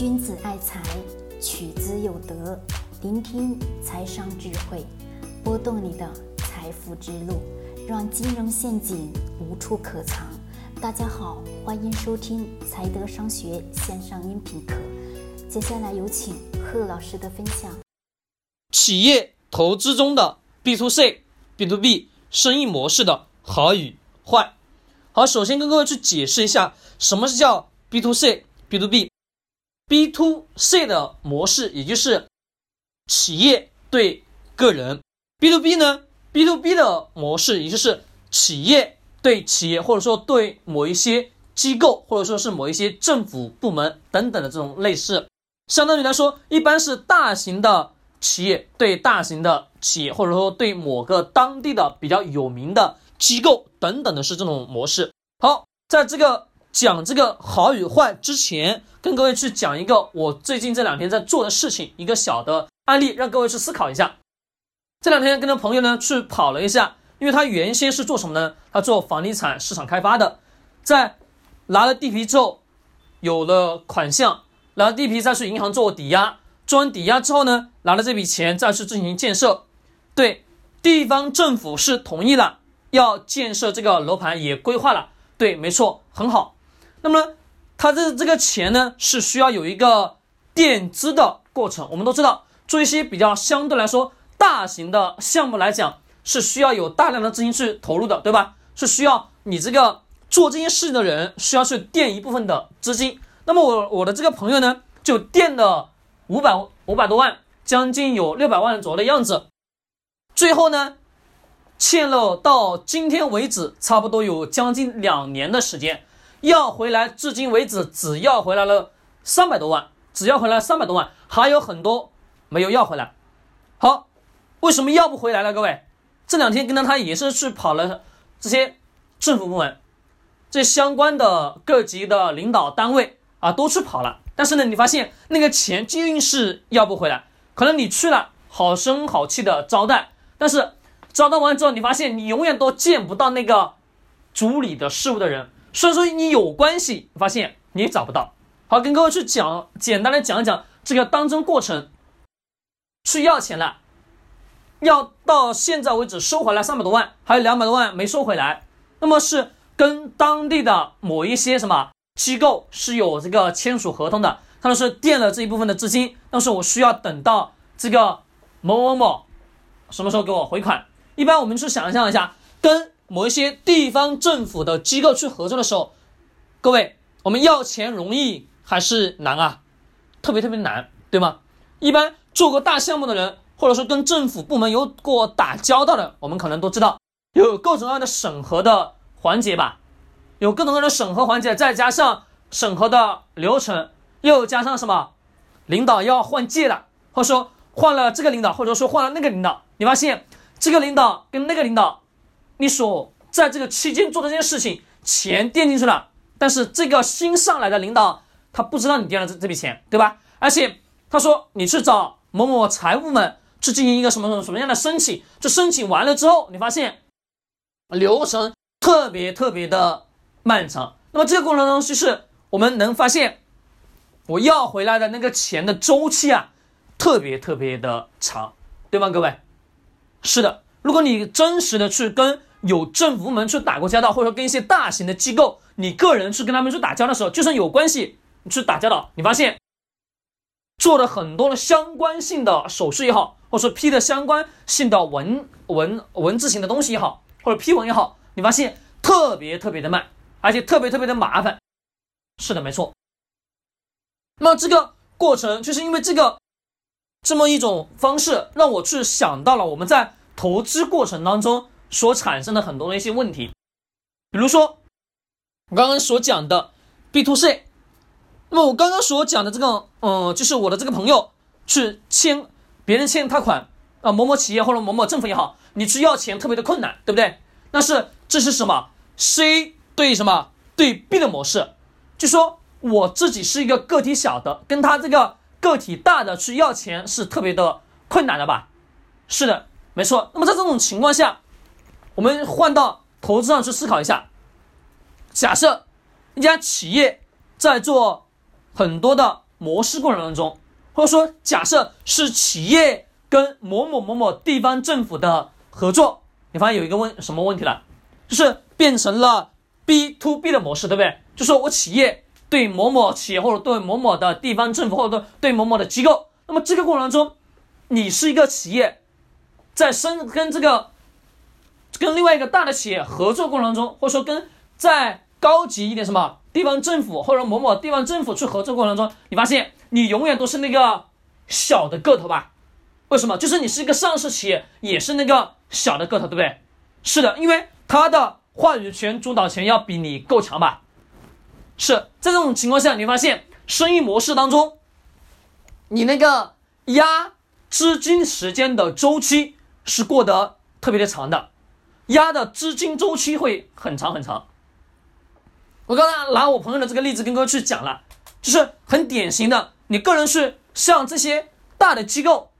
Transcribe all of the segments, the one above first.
君子爱财，取之有德。聆听财商智慧，拨动你的财富之路，让金融陷阱无处可藏。大家好，欢迎收听财德商学线上音频课。接下来有请贺老师的分享。企业投资中的 B to C、B to B 生意模式的好与坏。好，首先跟各位去解释一下，什么是叫 B to C、B to B。B to C 的模式，也就是企业对个人；B to B 呢，B to B 的模式，也就是企业对企业，或者说对某一些机构，或者说是某一些政府部门等等的这种类似。相当于来说，一般是大型的企业对大型的企业，或者说对某个当地的比较有名的机构等等的是这种模式。好，在这个。讲这个好与坏之前，跟各位去讲一个我最近这两天在做的事情，一个小的案例，让各位去思考一下。这两天跟着朋友呢去跑了一下，因为他原先是做什么呢？他做房地产市场开发的，在拿了地皮之后，有了款项，拿了地皮再去银行做抵押，做完抵押之后呢，拿了这笔钱再去进行建设，对地方政府是同意了，要建设这个楼盘也规划了，对，没错，很好。那么，他的这个钱呢，是需要有一个垫资的过程。我们都知道，做一些比较相对来说大型的项目来讲，是需要有大量的资金去投入的，对吧？是需要你这个做这件事情的人需要去垫一部分的资金。那么我我的这个朋友呢，就垫了五百五百多万，将近有六百万左右的样子。最后呢，欠了到今天为止，差不多有将近两年的时间。要回来，至今为止只要回来了三百多万，只要回来三百多万，还有很多没有要回来。好，为什么要不回来了？各位，这两天跟着他也是去跑了这些政府部门，这相关的各级的领导单位啊，都去跑了。但是呢，你发现那个钱就是要不回来，可能你去了，好声好气的招待，但是招待完之后，你发现你永远都见不到那个主理的事务的人。所以说你有关系，发现你也找不到。好，跟各位去讲，简单的讲一讲这个当中过程。去要钱了，要到现在为止收回来三百多万，还有两百多万没收回来。那么是跟当地的某一些什么机构是有这个签署合同的，他们是垫了这一部分的资金，但是我需要等到这个某某某什么时候给我回款。一般我们去想象一下，跟。某一些地方政府的机构去合作的时候，各位，我们要钱容易还是难啊？特别特别难，对吗？一般做过大项目的人，或者说跟政府部门有过打交道的，我们可能都知道，有各种各样的审核的环节吧？有各种各样的审核环节，再加上审核的流程，又加上什么？领导要换届了，或者说换了这个领导，或者说换了那个领导，你发现这个领导跟那个领导。你所在这个期间做的这件事情，钱垫进去了，但是这个新上来的领导他不知道你垫了这这笔钱，对吧？而且他说你去找某某财务们去进行一个什么什么什么样的申请，这申请完了之后，你发现流程特别特别的漫长。那么这个过程中，就是我们能发现我要回来的那个钱的周期啊，特别特别的长，对吗？各位，是的，如果你真实的去跟有政府部门去打过交道，或者说跟一些大型的机构，你个人去跟他们去打交道的时候，就算有关系，你去打交道，你发现做了很多的相关性的手续也好，或者说批的相关性的文文文字型的东西也好，或者批文也好，你发现特别特别的慢，而且特别特别的麻烦。是的，没错。那这个过程就是因为这个这么一种方式，让我去想到了我们在投资过程当中。所产生的很多的一些问题，比如说我刚刚所讲的 B to C，那么我刚刚所讲的这个，嗯，就是我的这个朋友去欠别人欠他款啊，某某企业或者某某政府也好，你去要钱特别的困难，对不对？但是这是什么？C 对什么对 B 的模式，就说我自己是一个个体小的，跟他这个个体大的去要钱是特别的困难的吧？是的，没错。那么在这种情况下。我们换到投资上去思考一下，假设一家企业在做很多的模式过程当中，或者说假设是企业跟某某某某地方政府的合作，你发现有一个问什么问题了？就是变成了 B to B 的模式，对不对？就说我企业对某某企业或者对某某的地方政府或者对某某的机构，那么这个过程当中，你是一个企业，在生跟这个跟另外一个大的企业合作过程中，或者说跟在高级一点什么地方政府或者某某地方政府去合作过程中，你发现你永远都是那个小的个头吧？为什么？就是你是一个上市企业，也是那个小的个头，对不对？是的，因为他的话语权、主导权要比你够强吧？是在这种情况下，你发现生意模式当中，你那个压资金时间的周期是过得特别的长的，压的资金周期会很长很长。我刚才拿我朋友的这个例子跟各位去讲了，就是很典型的，你个人是向这些大的机构、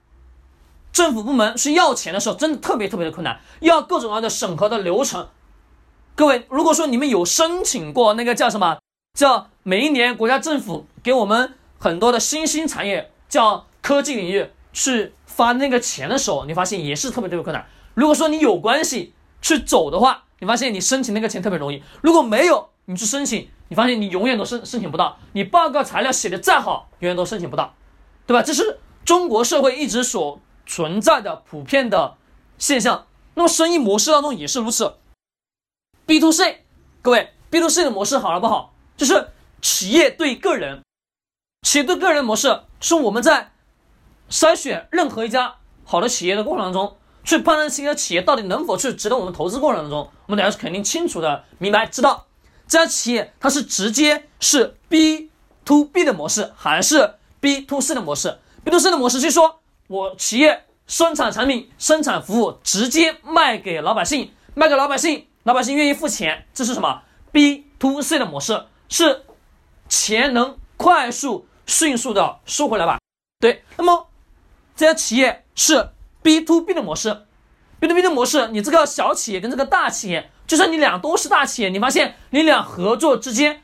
政府部门去要钱的时候，真的特别特别的困难，要各种各样的审核的流程。各位，如果说你们有申请过那个叫什么，叫每一年国家政府给我们很多的新兴产业，叫科技领域去发那个钱的时候，你发现也是特别特别困难。如果说你有关系去走的话，你发现你申请那个钱特别容易；如果没有，你去申请，你发现你永远都申申请不到，你报告材料写的再好，永远都申请不到，对吧？这是中国社会一直所存在的普遍的现象。那么生意模式当中也是如此。B to C，各位，B to C 的模式好了不好？就是企业对个人，企业对个人模式是我们在筛选任何一家好的企业的过程当中，去判断这家企业到底能否去值得我们投资过程当中，我们大家是肯定清楚的明白知道。这家企业它是直接是 B to B 的模式，还是 B to C 的模式？B to C 的模式就是说我企业生产产品、生产服务，直接卖给老百姓，卖给老百姓，老百姓愿意付钱，这是什么？B to C 的模式是钱能快速、迅速的收回来吧？对。那么这家企业是 B to B 的模式，B to B 的模式，你这个小企业跟这个大企业。就算你俩都是大企业，你发现你俩合作之间，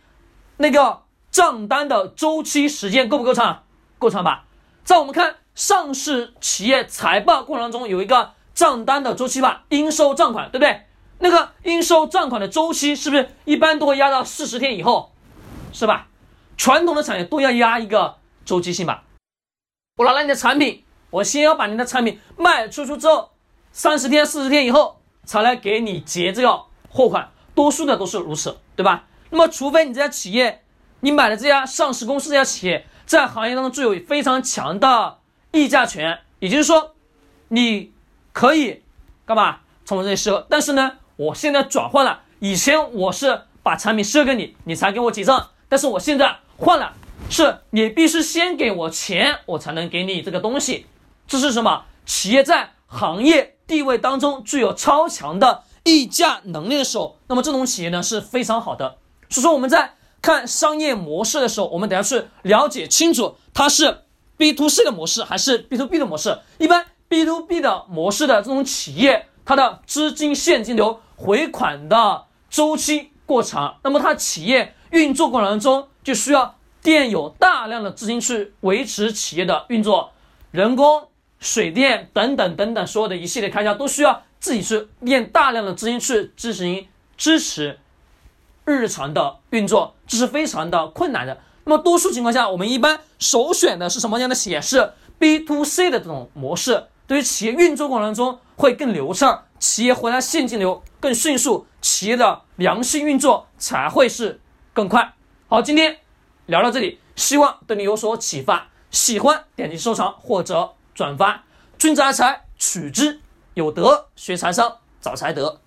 那个账单的周期时间够不够长？够长吧？在我们看上市企业财报过程中，有一个账单的周期吧，应收账款，对不对？那个应收账款的周期是不是一般都会压到四十天以后？是吧？传统的产业都要压一个周期性吧？我拿了你的产品，我先要把你的产品卖出去之后，三十天、四十天以后才来给你结这个。货款多数的都是如此，对吧？那么，除非你这家企业，你买的这家上市公司这家企业在行业当中具有非常强的议价权，也就是说，你可以干嘛从我这里赊？但是呢，我现在转换了，以前我是把产品赊给你，你才给我结账，但是我现在换了，是你必须先给我钱，我才能给你这个东西。这是什么？企业在行业地位当中具有超强的。议价能力的时候，那么这种企业呢是非常好的。所以说我们在看商业模式的时候，我们等下去了解清楚它是 B to C 的模式还是 B to B 的模式。一般 B to B 的模式的这种企业，它的资金现金流回款的周期过长，那么它企业运作过程中就需要垫有大量的资金去维持企业的运作，人工、水电等等等等所有的一系列开销都需要。自己去垫大量的资金去进行支持日常的运作，这是非常的困难的。那么多数情况下，我们一般首选的是什么样的企业？是 B to C 的这种模式，对于企业运作过程中会更流畅，企业回来现金流更迅速，企业的良性运作才会是更快。好，今天聊到这里，希望对你有所启发。喜欢点击收藏或者转发，君子爱财，取之。有德学财商，找财德。